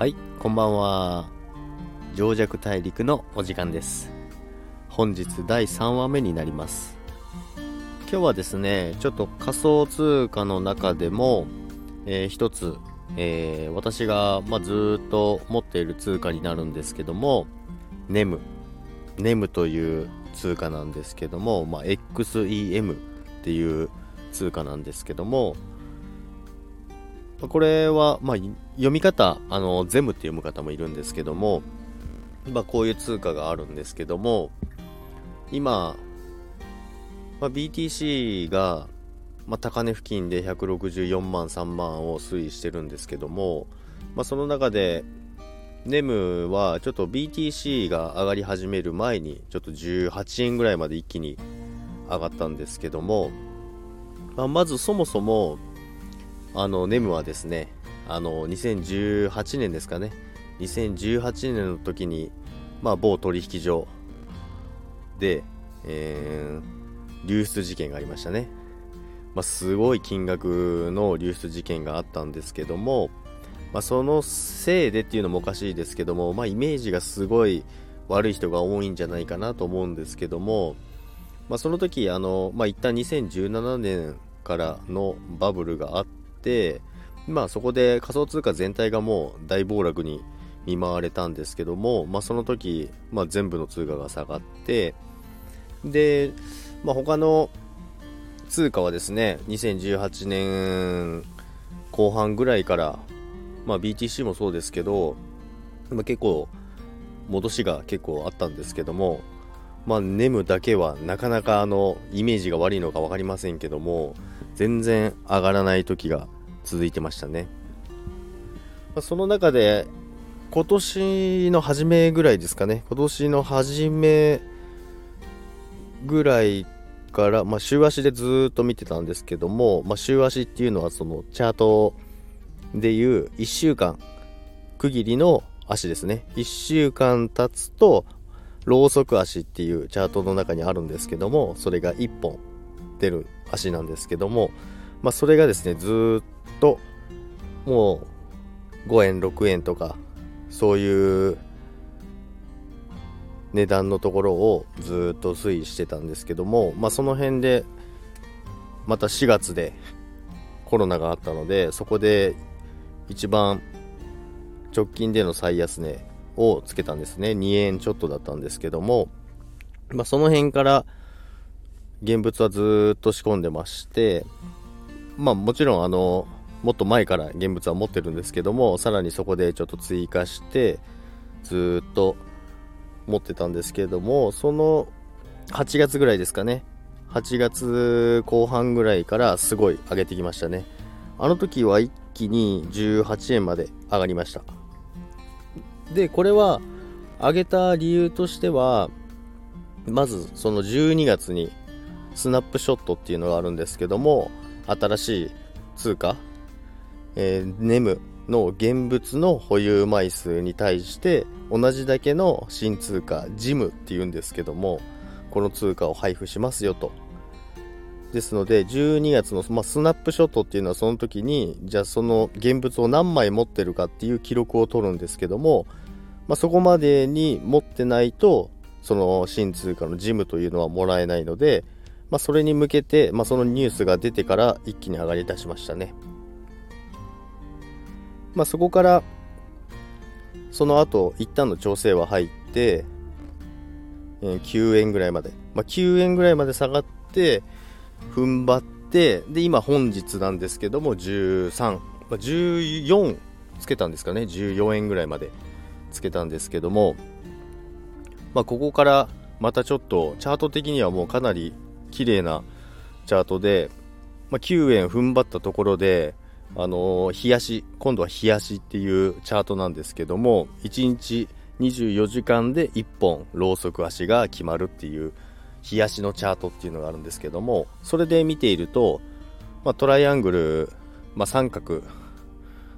はい、こんばんは。情弱大陸のお時間です。本日第3話目になります。今日はですね、ちょっと仮想通貨の中でも、えー一つ、えー私が、まあ、ずっと持っている通貨になるんですけども、ネム。ネムという通貨なんですけども、まあ、XEM っていう通貨なんですけども、これは、まあ、読み方、あの、ゼムって読む方もいるんですけども、まあ、こういう通貨があるんですけども、今、まあ、BTC が、まあ、高値付近で164万、3万を推移してるんですけども、まあ、その中で、ネムはちょっと BTC が上がり始める前に、ちょっと18円ぐらいまで一気に上がったんですけども、まあ、まずそもそも、あの、ネムはですね、あの、2018年ですかね、2018年の時に、まあ、某取引所で、えー流出事件がありましたね。まあ、すごい金額の流出事件があったんですけども、まあ、そのせいでっていうのもおかしいですけども、まあ、イメージがすごい悪い人が多いんじゃないかなと思うんですけども、まあ、その時あの、まあ、一旦2017年からのバブルがあって、まあ、そこで仮想通貨全体がもう大暴落に見舞われたんですけども、まあ、その時、まあ、全部の通貨が下がってで、まあ、他の通貨はですね2018年後半ぐらいから、まあ、BTC もそうですけど、まあ、結構戻しが結構あったんですけども、まあ、ネムだけはなかなかあのイメージが悪いのか分かりませんけども全然上がらない時が続いてましたね、ま、その中で今年の初めぐらいですかね。今年の初めぐらいから、まあ、週足でずっと見てたんですけども、まあ、週足っていうのはそのチャートでいう1週間区切りの足ですね。1週間経つとロウソク足っていうチャートの中にあるんですけどもそれが1本出る足なんですけども、まあ、それがですねずっともう5円6円とかそういう値段のところをずっと推移してたんですけども、まあ、その辺でまた4月でコロナがあったのでそこで一番直近での最安値をつけたんですね。2円ちょっとだったんですけども、まあ、その辺から現物はずっと仕込んでましてまあもちろんあのもっと前から現物は持ってるんですけどもさらにそこでちょっと追加してずっと持ってたんですけどもその8月ぐらいですかね。8月後半ぐらいからすごい上げてきましたね。あの時は一気に18円まで上がりました。でこれは上げた理由としてはまずその12月にスナップショットっていうのがあるんですけども新しい通貨、えー、ネムの現物の保有枚数に対して同じだけの新通貨ジムっていうんですけどもこの通貨を配布しますよと。ですので12月の、まあ、スナップショットっていうのはその時にじゃあその現物を何枚持ってるかっていう記録を取るんですけども、まあ、そこまでに持ってないとその新通貨のジムというのはもらえないので、まあ、それに向けて、まあ、そのニュースが出てから一気に上がり出しましたね。まあ、そこからその後一旦の調整は入って、えー9円ぐらいまで、まあ、9円ぐらいまで下がって踏ん張ってで今本日なんですけども13、まあ、14つけたんですかね。14円ぐらいまでつけたんですけども、まあ、ここからまたちょっとチャート的にはもうかなり綺麗なチャートで、まあ、9円踏ん張ったところであのー、冷やし今度は冷やしっていうチャートなんですけども1日24時間で1本ロウソク足が決まるっていう冷やしのチャートっていうのがあるんですけどもそれで見ていると、まあ、トライアングル、まあ、三角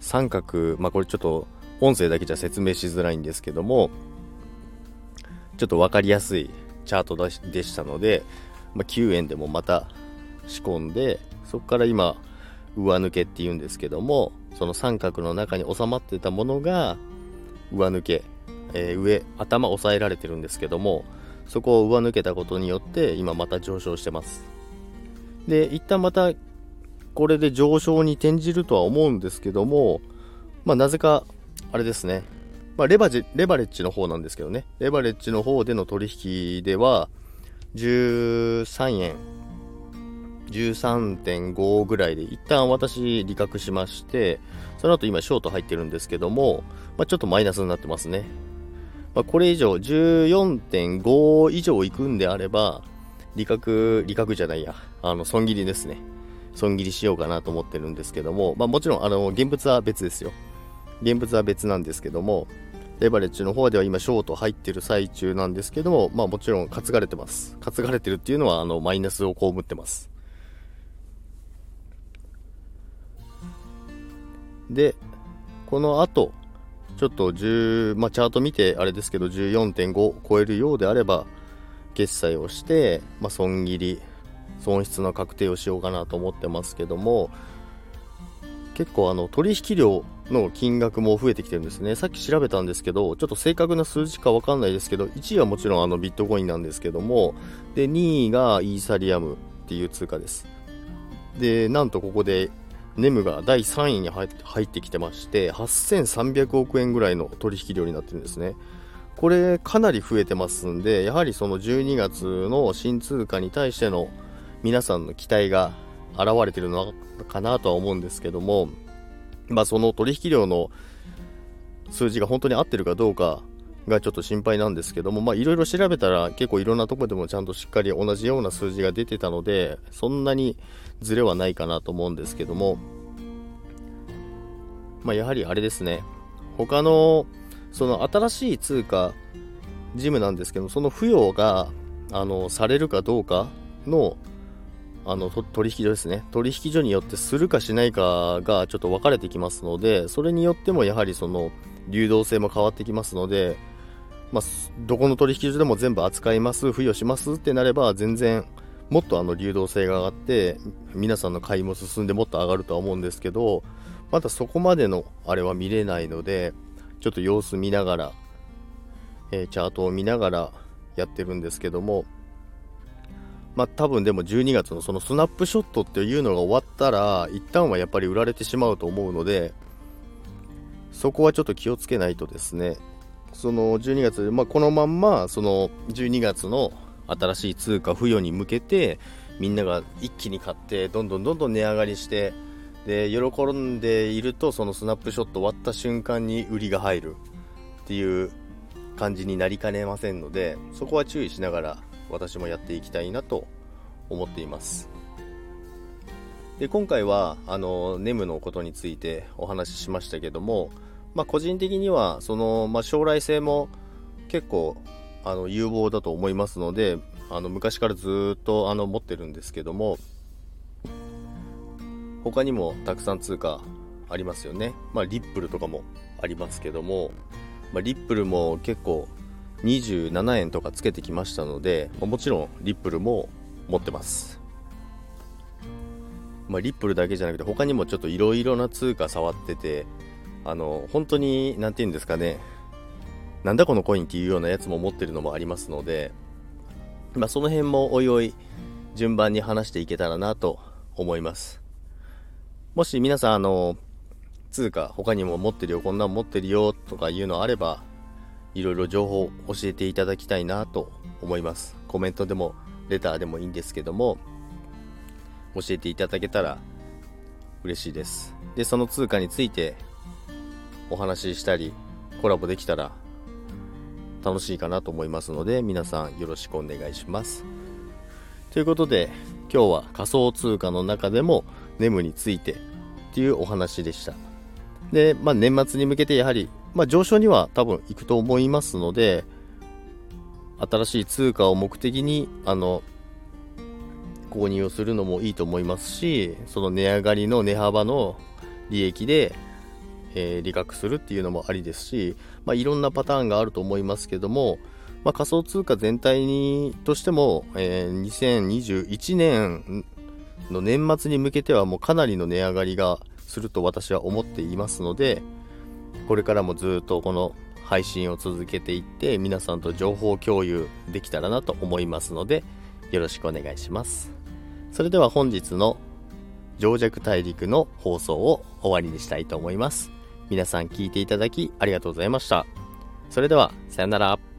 三角、まあ、これちょっと音声だけじゃ説明しづらいんですけどもちょっと分かりやすいチャートでしたので、まあ、9円でもまた仕込んでそこから今上抜けっていうんですけどもその三角の中に収まってたものが上抜け、えー、上頭押さえられてるんですけどもそこを上抜けたことによって今また上昇してます。で一旦またこれで上昇に転じるとは思うんですけどもまあなぜかあれですね。まあ、レバジレバレッジの方なんですけどね。レバレッジの方での取引では13円。13.5ぐらいで一旦私利確しましてその後今ショート入ってるんですけども、まあ、ちょっとマイナスになってますね、まあ、これ以上14.5以上いくんであれば利確利確じゃないや。あの損切りですね。損切りしようかなと思ってるんですけども、まあ、もちろんあの現物は別ですよ。現物は別なんですけどもレバレッジの方では今ショート入ってる最中なんですけども、まあもちろん担がれてます。担がれてるっていうのはあのマイナスを被ってます。で、この後、ちょっと10、まあチャート見てあれですけど14.5超えるようであれば、決済をして、まあ損切り、損失の確定をしようかなと思ってますけども、結構あの取引量の金額も増えてきてるんですね。さっき調べたんですけど、ちょっと正確な数字かわかんないですけど、1位はもちろんあのビットコインなんですけども、で、2位がイーサリアムっていう通貨です。で、なんとここでネムが第3位に入ってきてまして、8300億円ぐらいの取引量になってるんですね。これかなり増えてますんで、やはりその12月の新通貨に対しての皆さんの期待が現れてるのかなとは思うんですけども、まあ、その取引量の数字が本当に合ってるかどうかがちょっと心配なんですけども、まあ、いろいろ調べたら結構いろんなとこでもちゃんとしっかり同じような数字が出てたので、そんなにズレはないかなと思うんですけども、まあ、やはりあれですね、他のその新しい通貨、ジムなんですけど、その付与があのされるかどうかのあの取引所ですね。取引所によってするかしないかがちょっと分かれてきますのでそれによってもやはりその流動性も変わってきますので、まあ、どこの取引所でも全部扱います付与しますってなれば全然もっとあの流動性が上がって皆さんの買いも進んでもっと上がるとは思うんですけどまだそこまでのあれは見れないのでちょっと様子見ながら、えー、チャートを見ながらやってるんですけどもまあ多分でも12月のそのスナップショットっていうのが終わったら一旦はやっぱり売られてしまうと思うのでそこはちょっと気をつけないとですね。その12月、まあ、このまんまその12月の新しい通貨付与に向けてみんなが一気に買ってどんどんどんどん値上がりしてで喜んでいるとそのスナップショット終わった瞬間に売りが入るっていう感じになりかねませんのでそこは注意しながら私もやっていきたいなと思っています。で今回はあのネムのことについてお話ししましたけども、まあ、個人的にはその、まあ、将来性も結構あの有望だと思いますのであの昔からずっとあの持ってるんですけども他にもたくさん通貨ありますよね、まあ、リップルとかもありますけども、まあ、リップルも結構27円とかつけてきましたので、ま、もちろんリップルも持ってます。まあ、リップルだけじゃなくて他にもちょっといろいろな通貨触ってて、あの、本当に、何て言うんですかね、なんだこのコインっていうようなやつも持ってるのもありますので、まあ、その辺もおいおい順番に話していけたらなと思います。もし皆さん、あの、通貨他にも持ってるよ、こんなん持ってるよとかいうのあれば、いろいろ情報を教えていただきたいなと思います。コメントでもレターでもいいんですけども、教えていただけたら嬉しいです。で、その通貨についてお話ししたり、コラボできたら楽しいかなと思いますので、皆さんよろしくお願いします。ということで、今日は仮想通貨の中でもネムについてっていうお話でした。で、まあ、年末に向けてやはりまあ、上昇には多分行くと思いますので、新しい通貨を目的に、あの、購入をするのもいいと思いますし、その値上がりの値幅の利益で、えー、利確するっていうのもありですし、まあ、いろんなパターンがあると思いますけども、まあ、仮想通貨全体にとしても、えー、2021年の年末に向けてはもうかなりの値上がりがすると私は思っていますのでこれからもずっとこの配信を続けていって皆さんと情報共有できたらなと思いますのでよろしくお願いします。それでは本日の情弱大陸の放送を終わりにしたいと思います。皆さん聞いていただきありがとうございました。それではさよなら。